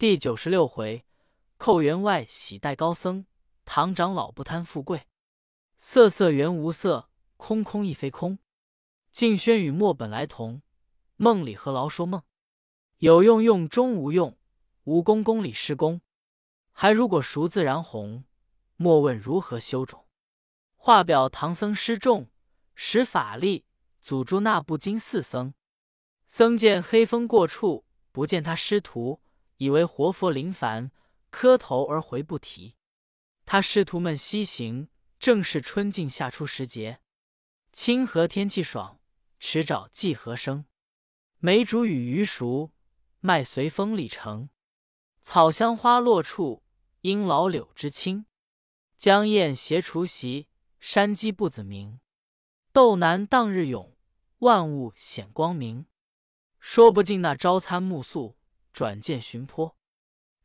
第九十六回，寇员外喜待高僧，唐长老不贪富贵。色色原无色，空空亦非空。静轩与墨本来同，梦里和劳说梦。有用用终无用，无功功里失功。还如果熟自然红，莫问如何修种。画表唐僧失众，使法力阻住那不经四僧。僧见黑风过处，不见他师徒。以为活佛临凡，磕头而回不提。他师徒们西行，正是春尽夏初时节，清和天气爽，池沼季禾生。梅竹与鱼熟，麦随风里成。草香花落处，应老柳枝青。江燕携雏习，山鸡不子鸣。斗南当日涌，万物显光明。说不尽那朝餐暮宿。转见寻坡，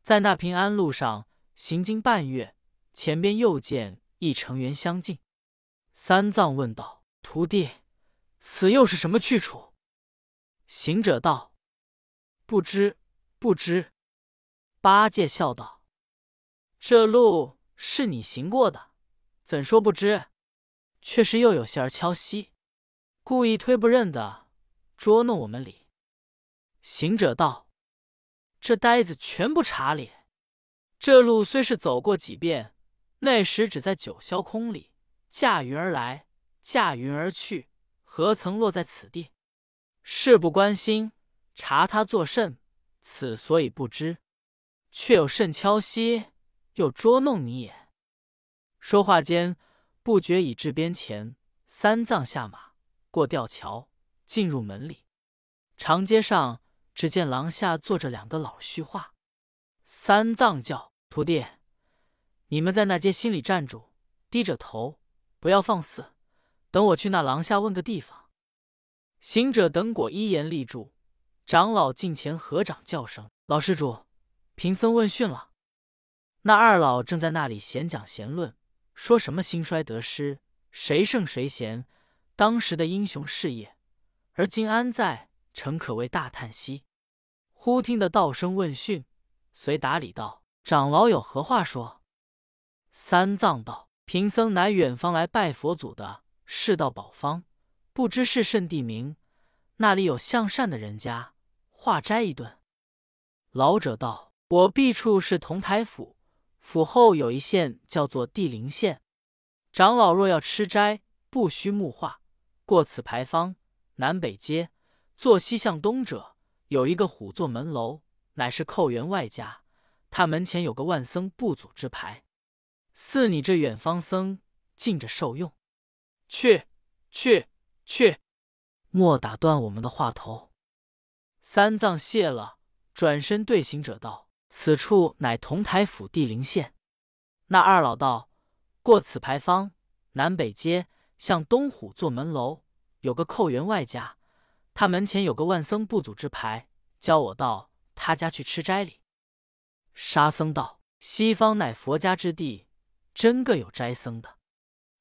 在那平安路上行经半月，前边又见一成员相近。三藏问道：“徒弟，此又是什么去处？”行者道：“不知，不知。”八戒笑道：“这路是你行过的，怎说不知？却是又有些儿敲息，故意推不认的，捉弄我们哩。”行者道。这呆子全不查理。这路虽是走过几遍，那时只在九霄空里驾云而来，驾云而去，何曾落在此地？事不关心，查他作甚？此所以不知，却有甚敲息，又捉弄你也。说话间，不觉已至边前。三藏下马，过吊桥，进入门里，长街上。只见廊下坐着两个老虚话，三藏叫徒弟：“你们在那街心里站住，低着头，不要放肆。等我去那廊下问个地方。”行者等果一言立住，长老近前合掌叫声：“老施主，贫僧问讯了。”那二老正在那里闲讲闲论，说什么兴衰得失，谁胜谁贤，当时的英雄事业，而今安在？诚可谓大叹息。忽听得道声问讯，遂打礼道：“长老有何话说？”三藏道：“贫僧乃远方来拜佛祖的，是道宝方，不知是甚地名。那里有向善的人家，化斋一顿。”老者道：“我毕处是同台府，府后有一县叫做地灵县。长老若要吃斋，不须木化，过此牌坊，南北街，坐西向东者。”有一个虎座门楼，乃是寇员外家。他门前有个万僧不祖之牌，似你这远方僧近着受用。去去去，莫打断我们的话头。三藏谢了，转身对行者道：“此处乃同台府地灵县。”那二老道：“过此牌坊，南北街，向东虎座门楼，有个寇员外家。”他门前有个万僧不祖之牌，教我到他家去吃斋里。沙僧道：“西方乃佛家之地，真个有斋僧的。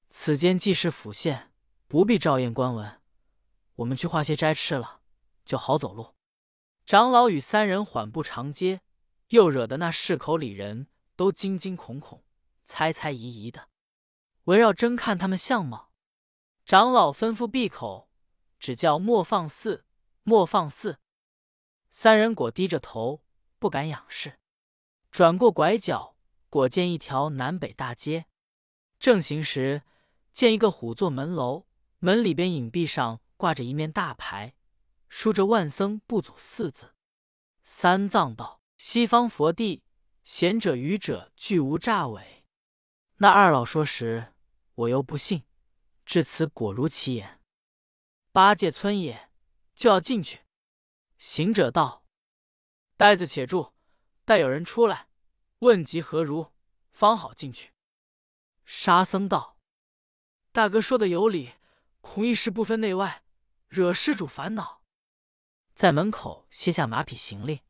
此间既是府县，不必照验官文。我们去化些斋吃了，就好走路。”长老与三人缓步长街，又惹得那市口里人都惊惊恐恐、猜猜疑疑的，围绕争看他们相貌。长老吩咐闭口。只叫莫放肆，莫放肆。三人果低着头，不敢仰视。转过拐角，果见一条南北大街。正行时，见一个虎座门楼，门里边影壁上挂着一面大牌，书着“万僧不祖”四字。三藏道：“西方佛地，贤者愚者俱无诈伪。”那二老说时，我又不信。至此果如其言。八戒村也，就要进去。行者道：“呆子且住，待有人出来，问及何如，方好进去。”沙僧道：“大哥说的有理，恐一时不分内外，惹施主烦恼。”在门口卸下马匹行李，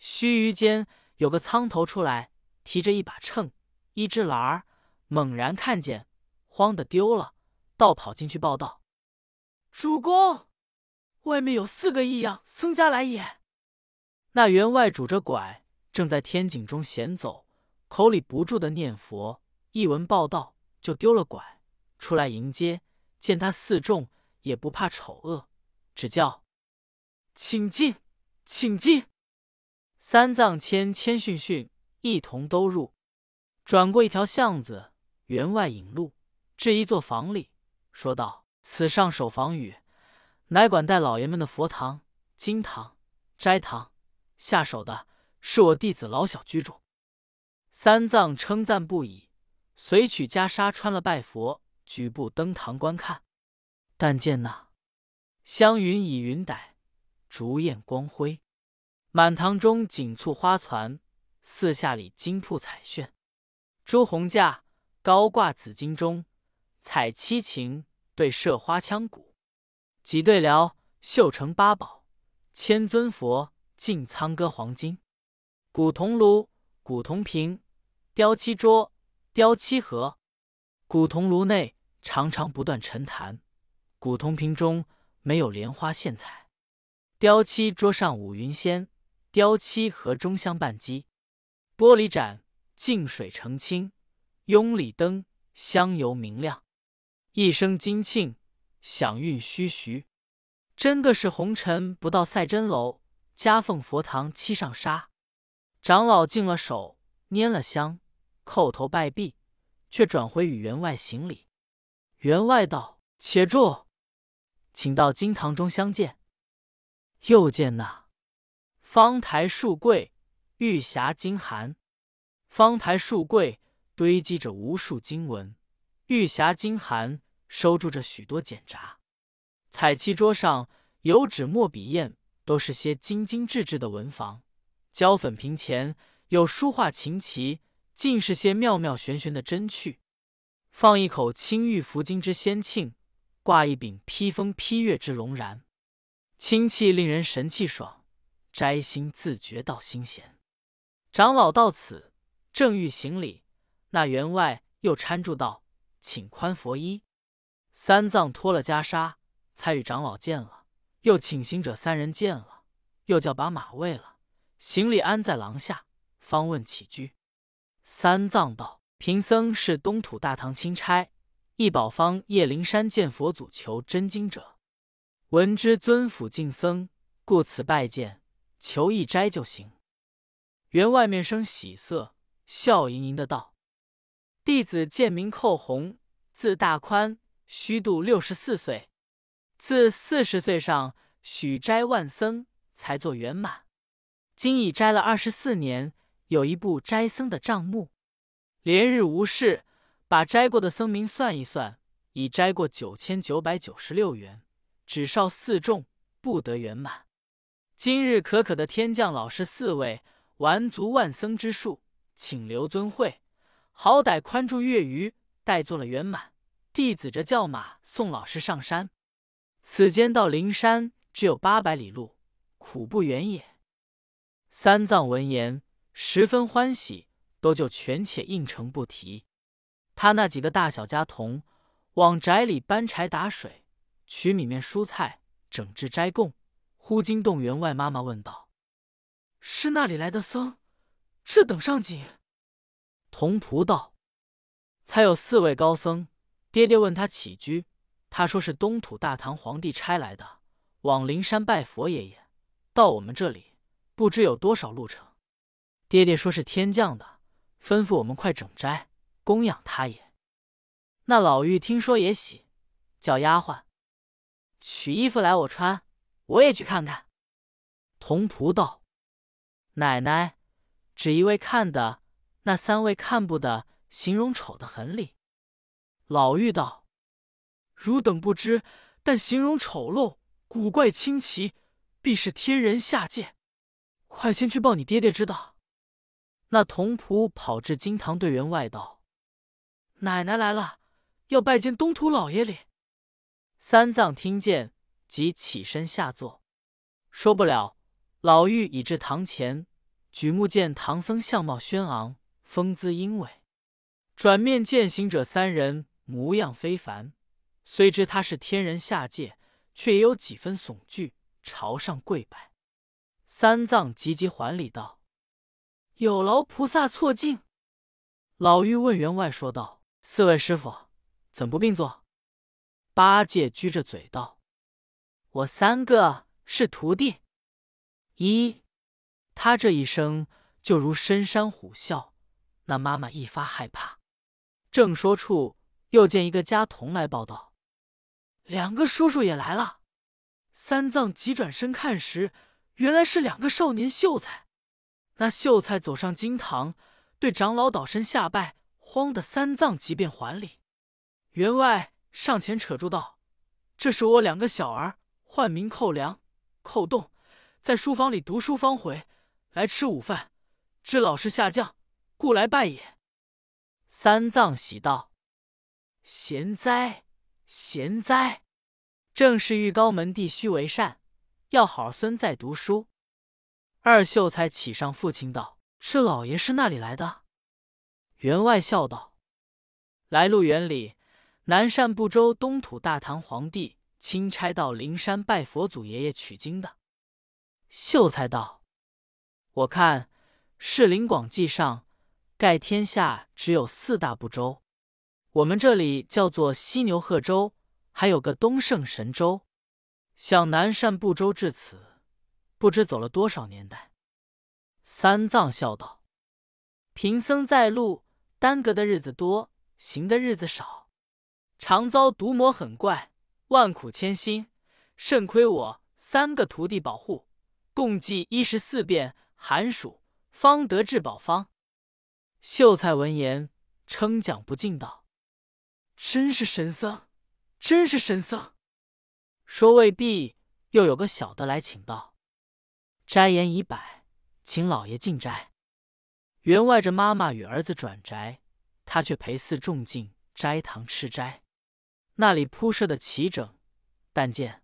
须臾间有个苍头出来，提着一把秤、一只篮儿，猛然看见，慌的丢了，倒跑进去报道。主公，外面有四个异样僧家来也。那员外拄着拐，正在天井中闲走，口里不住的念佛，一闻报道就丢了拐，出来迎接。见他四众也不怕丑恶，只叫请进，请进。三藏谦谦逊逊，一同都入。转过一条巷子，员外引路，至一座房里，说道：“此上首房宇，乃管带老爷们的佛堂、经堂、斋堂。下手的是我弟子老小居住。”三藏称赞不已，随取袈裟穿了，拜佛，举步登堂观看。但见那香云以云歹，烛焰光辉，满堂中锦簇花攒，四下里金铺彩炫。朱红架高挂紫金钟，彩七琴对射花枪鼓，几对辽绣成八宝，千尊佛尽苍歌黄金。古铜炉、古铜瓶、雕漆桌、雕漆盒，古铜炉内常常不断沉檀，古铜瓶中没有莲花线彩，雕漆桌上五云仙，雕漆盒中香半积，玻璃盏。净水澄清，雍里灯香油明亮，一声金磬响韵徐徐。真个是红尘不到赛真楼，夹缝佛堂七上沙。长老敬了手，拈了香，叩头拜毕，却转回与员外行礼。员外道：“且住，请到金堂中相见。”又见那方台数柜，玉匣金函。方台数柜堆积着无数经文，玉匣金函收住着许多简札，彩漆桌上有纸墨笔砚，都是些精精致致的文房。胶粉瓶前有书画琴棋，尽是些妙妙玄玄的真趣。放一口青玉拂金之仙磬，挂一柄披风披月之龙髯，清气令人神气爽，摘星自觉到心闲。长老到此。正欲行礼，那员外又搀住道：“请宽佛衣。”三藏脱了袈裟，才与长老见了，又请行者三人见了，又叫把马喂了，行李安在廊下，方问起居。三藏道：“贫僧是东土大唐钦差，一宝方叶灵山见佛祖求真经者，闻知尊府敬僧，故此拜见，求一斋就行。”员外面生喜色。笑盈盈的道：“弟子贱名寇洪，字大宽，虚度六十四岁。自四十岁上许斋万僧，才做圆满。今已斋了二十四年，有一部斋僧的账目。连日无事，把斋过的僧名算一算，已斋过九千九百九十六元，只少四众，不得圆满。今日可可的天降老师四位，完足万僧之数。”请留尊会，好歹宽住月余，待做了圆满。弟子着叫马送老师上山。此间到灵山只有八百里路，苦不远也。三藏闻言十分欢喜，都就权且应承不提。他那几个大小家童往宅里搬柴打水，取米面蔬菜，整治斋供。忽惊动员外妈妈问道：“是那里来的僧？”这等上紧。童仆道：“才有四位高僧。”爹爹问他起居，他说是东土大唐皇帝差来的，往灵山拜佛爷爷。到我们这里，不知有多少路程。爹爹说是天降的，吩咐我们快整斋供养他也。那老妪听说也喜，叫丫鬟取衣服来我穿，我也去看看。童仆道：“奶奶。”只一位看的，那三位看不得，形容丑的很哩。老妪道：“汝等不知，但形容丑陋、古怪、清奇，必是天人下界。快先去报你爹爹知道。”那童仆跑至金堂，对员外道：“奶奶来了，要拜见东土老爷哩。”三藏听见，即起身下坐。说不了，老妪已至堂前。举目见唐僧相貌轩昂，风姿英伟；转面见行者三人，模样非凡。虽知他是天人下界，却也有几分悚惧，朝上跪拜。三藏急急还礼道：“有劳菩萨错敬。”老妪问员外说道：“四位师傅怎不并坐？”八戒撅着嘴道：“我三个是徒弟。”一，他这一声就如深山虎啸，那妈妈一发害怕。正说处，又见一个家童来报道：“两个叔叔也来了。”三藏急转身看时，原来是两个少年秀才。那秀才走上金堂，对长老倒身下拜，慌得三藏即便还礼。员外上前扯住道：“这是我两个小儿，唤名寇良、寇栋，在书房里读书方回，来吃午饭。知老师下降，故来拜也。”三藏喜道：“贤哉，贤哉！”正是玉高门第须为善，要好孙在读书。二秀才启上父亲道：“是老爷是那里来的？”员外笑道：“来路原里，南赡部洲东土大唐皇帝钦差到灵山拜佛祖爷爷取经的。”秀才道：“我看《世灵广记》上盖天下只有四大部洲，我们这里叫做犀牛贺州。”还有个东胜神州，向南赡部洲至此，不知走了多少年代。三藏笑道：“贫僧在路，耽搁的日子多，行的日子少，常遭毒魔狠怪，万苦千辛，甚亏我三个徒弟保护，共计一十四遍寒暑，方得至宝方。”秀才闻言，称奖不尽道：“真是神僧！”真是神僧，说未必，又有个小的来请道：“斋言已摆，请老爷进斋。”员外着妈妈与儿子转宅，他却陪四众进斋堂吃斋。那里铺设的齐整，但见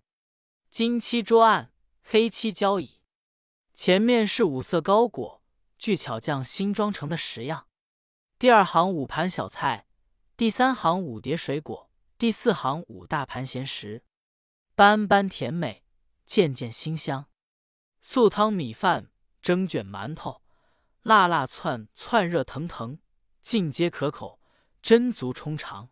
金漆桌案，黑漆交椅，前面是五色糕果，俱巧匠新装成的十样。第二行五盘小菜，第三行五碟水果。第四行五大盘咸食，般般甜美，件件馨香。素汤米饭，蒸卷馒头，辣辣窜窜，热腾腾，尽皆可口，真足充肠。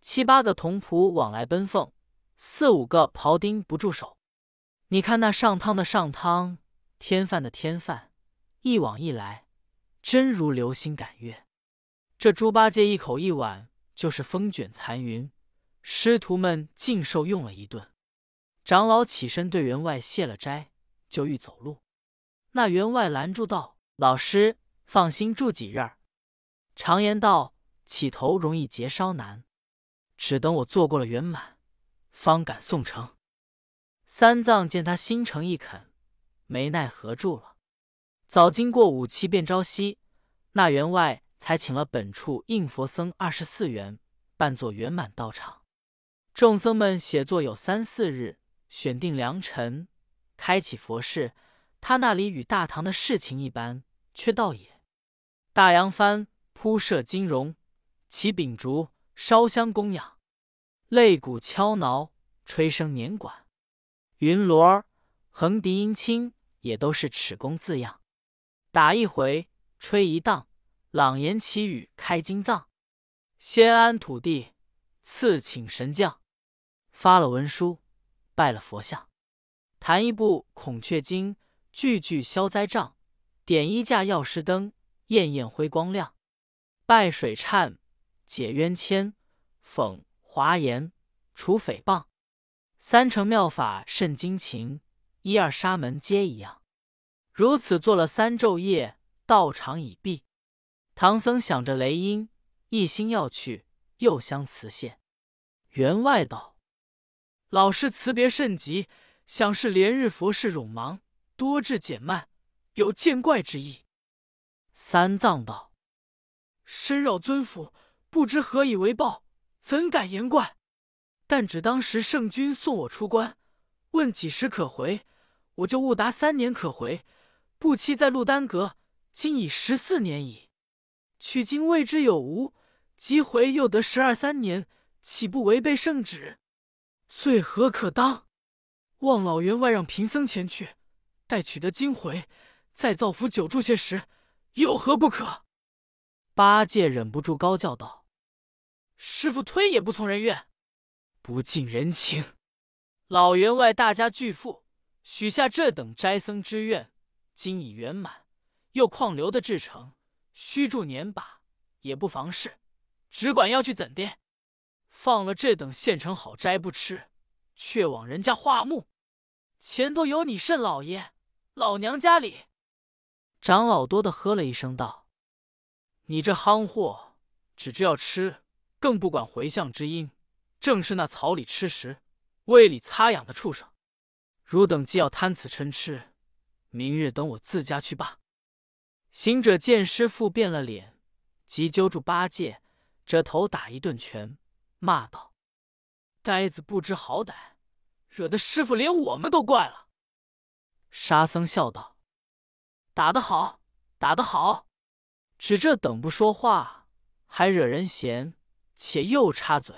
七八个童仆往来奔奉，四五个庖丁不住手。你看那上汤的上汤，添饭的添饭，一往一来，真如流星赶月。这猪八戒一口一碗，就是风卷残云。师徒们尽受用了一顿，长老起身对员外谢了斋，就欲走路。那员外拦住道：“老师放心住几日。常言道，起头容易结梢难，只等我做过了圆满，方敢送成。”三藏见他心诚意恳，没奈何住了。早经过五七便朝夕，那员外才请了本处应佛僧二十四员，扮作圆满道场。众僧们写作有三四日，选定良辰，开启佛事。他那里与大唐的事情一般，却倒也。大扬帆铺设金绒，起秉烛烧香供养，擂鼓敲挠，吹笙年管，云锣、横笛音清，也都是尺工字样。打一回，吹一荡，朗言祈雨开金藏，先安土地，次请神将。发了文书，拜了佛像，弹一部《孔雀经》，句句消灾障；点一架药师灯，焰焰辉光亮。拜水忏，解冤签，讽华严，除诽谤。三乘妙法甚精勤，一二沙门皆一样。如此做了三昼夜，道场已毕。唐僧想着雷音，一心要去，又相辞谢。员外道。老师辞别甚急，想是连日佛事冗忙，多致减慢，有见怪之意。三藏道：“深扰尊府，不知何以为报，怎敢言怪？但只当时圣君送我出关，问几时可回，我就误答三年可回。不期在路耽搁，今已十四年矣。取经未知有无，即回又得十二三年，岂不违背圣旨？”罪何可当？望老员外让贫僧前去，待取得经回，再造福久住些时，有何不可？”八戒忍不住高叫道：“师傅推也不从人愿，不近人情。老员外大家巨富，许下这等斋僧之愿，今已圆满，又况留的至诚，虚住年把也不妨事。只管要去怎的？放了这等现成好斋不吃，却往人家化木，前头有你甚老爷、老娘家里。”长老多的喝了一声道。你这夯货，只知要吃，更不管回向之因，正是那草里吃食、胃里擦痒的畜生。汝等既要贪此嗔痴，明日等我自家去罢。行者见师傅变了脸，急揪住八戒，这头打一顿拳，骂道：“呆子不知好歹，惹得师傅连我们都怪了。”沙僧笑道：“打得好，打得好。”只这等不说话，还惹人嫌，且又插嘴。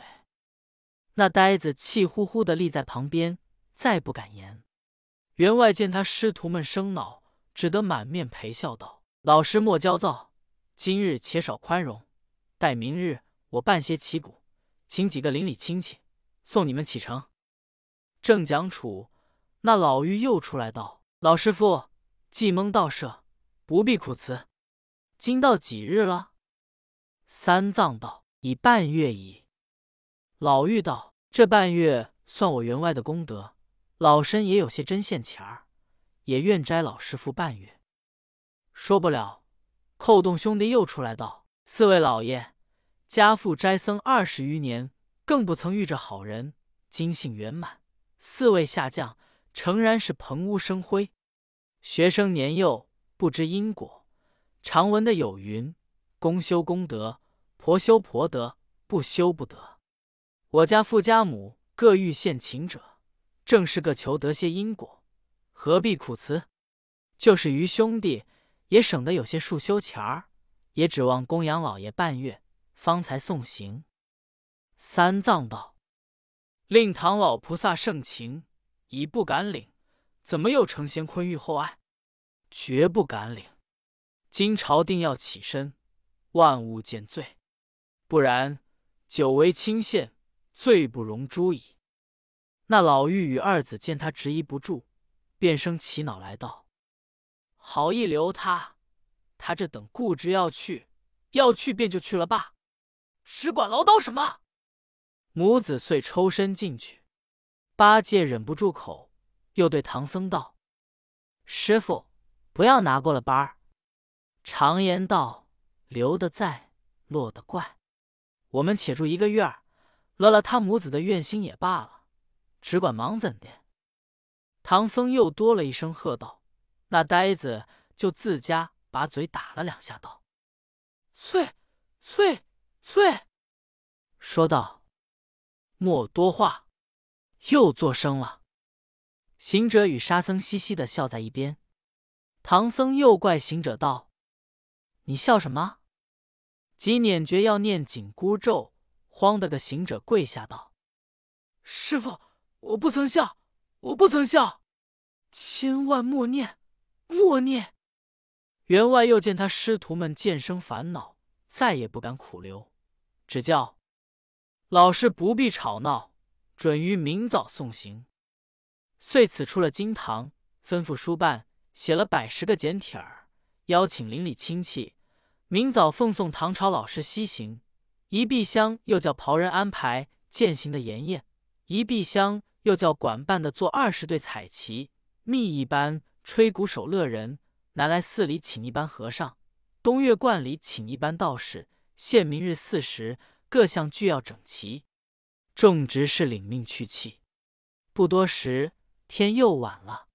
那呆子气呼呼的立在旁边，再不敢言。员外见他师徒们生恼，只得满面陪笑道：“老师莫焦躁，今日且少宽容，待明日我办些旗鼓，请几个邻里亲戚送你们启程。”正讲处，那老妪又出来道：“老师傅，既蒙道赦，不必苦辞。”今到几日了？三藏道：“已半月矣。”老妪道：“这半月算我员外的功德，老身也有些针线钱儿，也愿摘老师傅半月。”说不了，寇洞兄弟又出来道：“四位老爷，家父斋僧二十余年，更不曾遇着好人，金性圆满。四位下降，诚然是蓬屋生辉。学生年幼，不知因果。”常闻的有云：“公修公德，婆修婆德，不修不得。”我家父家母各欲献情者，正是个求得些因果，何必苦辞？就是于兄弟也省得有些束修钱儿，也指望供养老爷半月，方才送行。三藏道：“令堂老菩萨盛情，已不敢领，怎么又成仙坤玉厚爱？绝不敢领。”今朝定要起身，万物见罪，不然久违清县，罪不容诛矣。那老妪与二子见他执意不住，便生起恼来道：“好意留他，他这等固执要去，要去便就去了罢，只管唠叨什么？”母子遂抽身进去。八戒忍不住口，又对唐僧道：“师傅，不要拿过了班儿。”常言道：“留得在，落得怪。”我们且住一个月儿，乐了他母子的怨心也罢了，只管忙怎的？唐僧又多了一声喝道：“那呆子就自家把嘴打了两下，道：‘翠，翠，翠！’说道：‘莫多话。’又作声了。行者与沙僧嘻嘻的笑在一边。唐僧又怪行者道。你笑什么？即捻诀要念紧箍咒，慌得个行者跪下道：“师傅，我不曾笑，我不曾笑，千万莫念，默念。”员外又见他师徒们渐生烦恼，再也不敢苦留，只叫老师不必吵闹，准于明早送行。遂此出了金堂，吩咐书办写了百十个简帖儿。邀请邻里亲戚，明早奉送唐朝老师西行。一壁厢又叫袍人安排饯行的筵宴，一壁厢又叫管办的做二十对彩旗，密一般吹鼓手乐人，南来寺里请一班和尚，东岳观里请一班道士。限明日巳时，各项俱要整齐。众执事领命去气。不多时，天又晚了，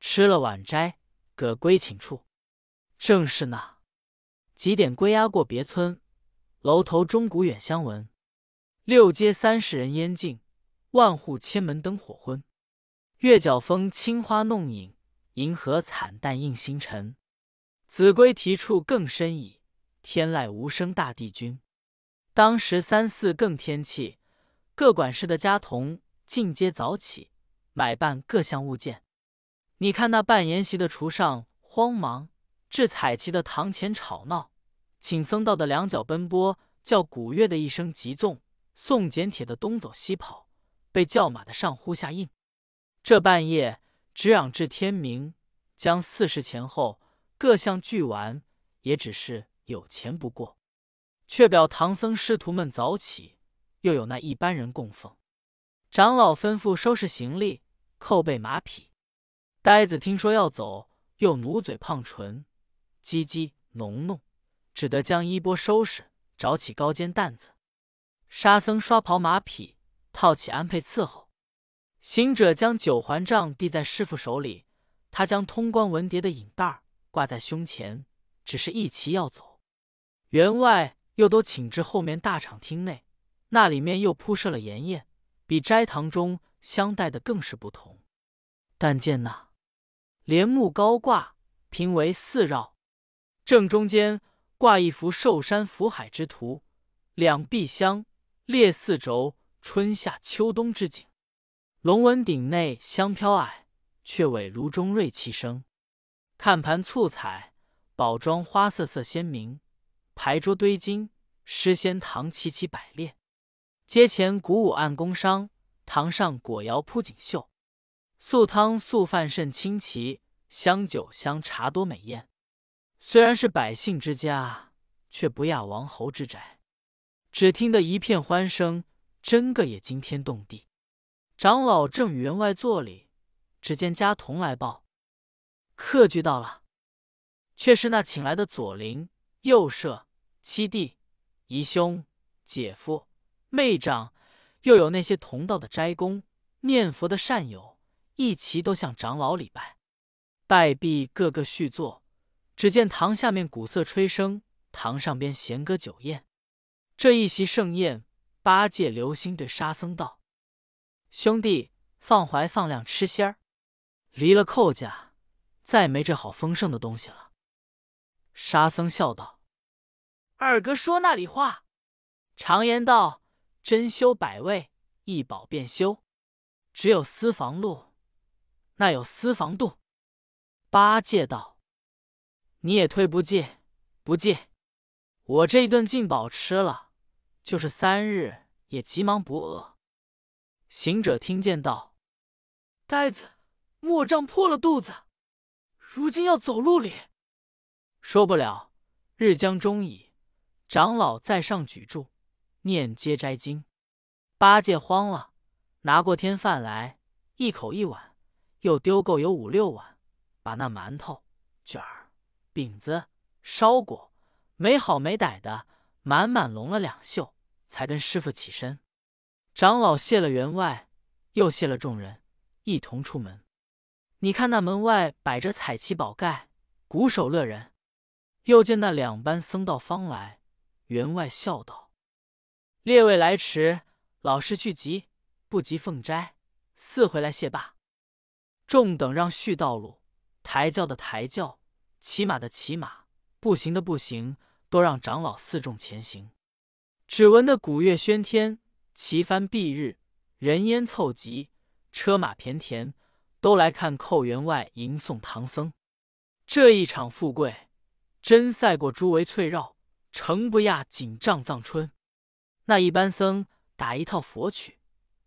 吃了晚斋，各归寝处。正是那几点归鸦过别村，楼头钟鼓远相闻。六街三十人烟尽，万户千门灯火昏。月角风青花弄影，银河惨淡映星辰。子规啼处更深矣，天籁无声大地君。当时三四更天气，各管事的家童尽皆早起，买办各项物件。你看那办筵席的厨上慌忙。至彩旗的堂前吵闹，请僧道的两脚奔波，叫古月的一声急纵，送简铁的东走西跑，被叫马的上呼下应。这半夜直嚷至天明，将四时前后各项俱完，也只是有钱不过。却表唐僧师徒们早起，又有那一般人供奉。长老吩咐收拾行李，扣备马匹。呆子听说要走，又努嘴胖唇，唧唧哝哝，只得将衣钵收拾，找起高肩担子。沙僧刷袍马匹，套起鞍辔伺候。行者将九环杖递在师傅手里，他将通关文牒的引带挂在胸前，只是一齐要走。员外又都请至后面大敞厅内，那里面又铺设了筵宴，比斋堂中相待的更是不同。但见那帘幕高挂，平为四绕，正中间挂一幅寿山福海之图，两壁相列四轴，春夏秋冬之景。龙纹顶内香飘霭，雀尾炉中瑞气生。看盘簇彩，宝装花色色鲜明。牌桌堆金，诗仙堂齐齐摆列。阶前鼓舞暗宫商，堂上果肴铺锦绣。素汤素饭甚清奇，香酒香茶多美艳。虽然是百姓之家，却不亚王侯之宅。只听得一片欢声，真个也惊天动地。长老正与员外坐里，只见家童来报，客具到了。却是那请来的左邻右舍、七弟、姨兄、姐夫、妹长，又有那些同道的斋公、念佛的善友，一齐都向长老礼拜。拜毕，个个续坐。只见堂下面鼓瑟吹笙，堂上边弦歌酒宴。这一席盛宴，八戒、流星对沙僧道。兄弟，放怀放量吃仙儿，离了寇家，再没这好丰盛的东西了。沙僧笑道：“二哥说那里话？常言道，珍馐百味，一饱便休。只有私房路，那有私房度？”八戒道：“你也忒不进，不进。我这一顿进饱吃了，就是三日也急忙不饿。”行者听见道：“呆子，莫胀破了肚子，如今要走路哩。”说不了，日将中矣。长老在上举箸，念接斋经。八戒慌了，拿过天饭来，一口一碗，又丢够有五六碗，把那馒头、卷儿、饼子、烧果，没好没歹的，满满拢了两袖，才跟师傅起身。长老谢了员外，又谢了众人，一同出门。你看那门外摆着彩旗宝盖，鼓手乐人。又见那两班僧道方来，员外笑道：“列位来迟，老师去急，不及奉斋，四回来谢罢。”众等让续道路，抬轿的抬轿，骑马的骑马，步行的步行，都让长老四众前行。只闻得鼓乐喧天。旗幡蔽日，人烟凑集，车马骈田，都来看寇员外迎送唐僧。这一场富贵，真赛过诸围翠绕，诚不亚锦帐藏春。那一班僧打一套佛曲，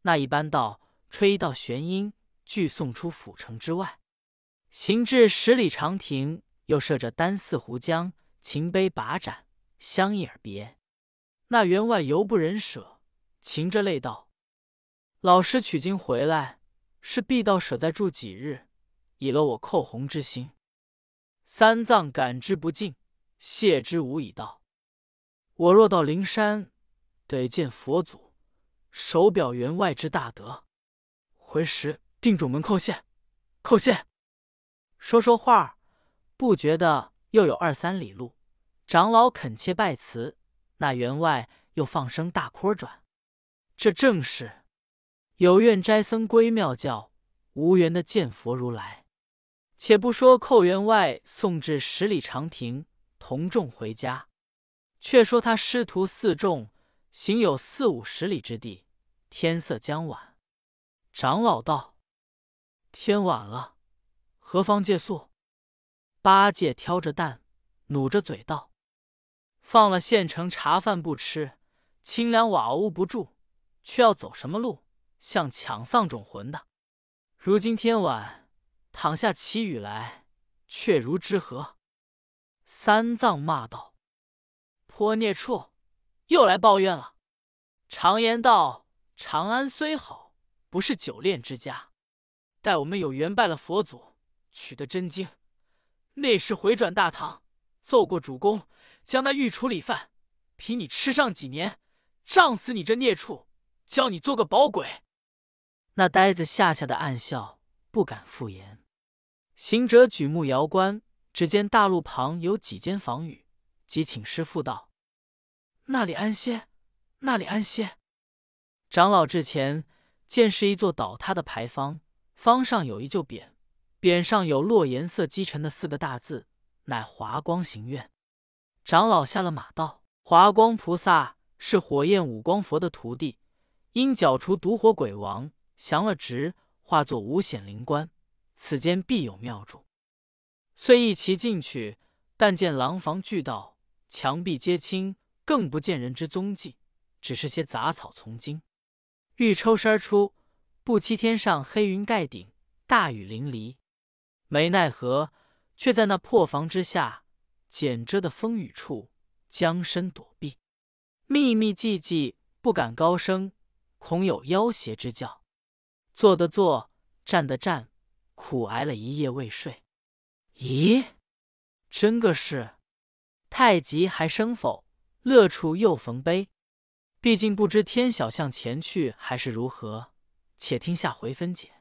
那一班道吹一道玄音，俱送出府城之外。行至十里长亭，又设着丹寺壶浆、琴杯把盏、香意耳别。那员外犹不忍舍。噙着泪道：“老师取经回来，是必到舍再住几日，以了我寇洪之心。三藏感之不尽，谢之无以道。我若到灵山，得见佛祖，手表员外之大德。回时定主门叩谢，叩谢。”说说话，不觉得又有二三里路。长老恳切拜辞，那员外又放声大哭转。这正是有愿斋僧归妙教，无缘的见佛如来。且不说寇员外送至十里长亭，同众回家，却说他师徒四众行有四五十里之地，天色将晚。长老道：“天晚了，何方借宿？”八戒挑着担，努着嘴道：“放了县城茶饭不吃，清凉瓦屋不住，却要走什么路？像抢丧种魂的。如今天晚躺下起雨来，却如之何？”三藏骂道：“泼孽畜，又来抱怨了！常言道，长安虽好，不是久恋之家。待我们有缘拜了佛祖，取得真经，那时回转大唐，奏过主公，将那御处理饭，凭你吃上几年，胀死你这孽畜，教你做个宝鬼！”那呆子吓吓的暗笑，不敢复言。行者举目遥观。只见大路旁有几间房宇，即请师傅道：“那里安歇，那里安歇。”长老至前，见是一座倒塌的牌坊，坊上有一旧匾，匾上有落颜色积沉的四个大字，乃华光行院。长老下了马道：“华光菩萨是火焰五光佛的徒弟，因剿除毒火鬼王，降了职，化作五显灵官，此间必有妙主。”遂一齐进去，但见廊房俱倒，墙壁皆青，更不见人之踪迹，只是些杂草丛茎。欲抽身而出，不期天上黑云盖顶，大雨淋漓，没奈何，却在那破房之下简遮的风雨处，将身躲避，密密寂寂，不敢高声，恐有妖邪之教。坐的坐，站的站，苦挨了一夜未睡。咦，真个是太极还生否？乐处又逢悲。毕竟不知天晓向前去还是如何，且听下回分解。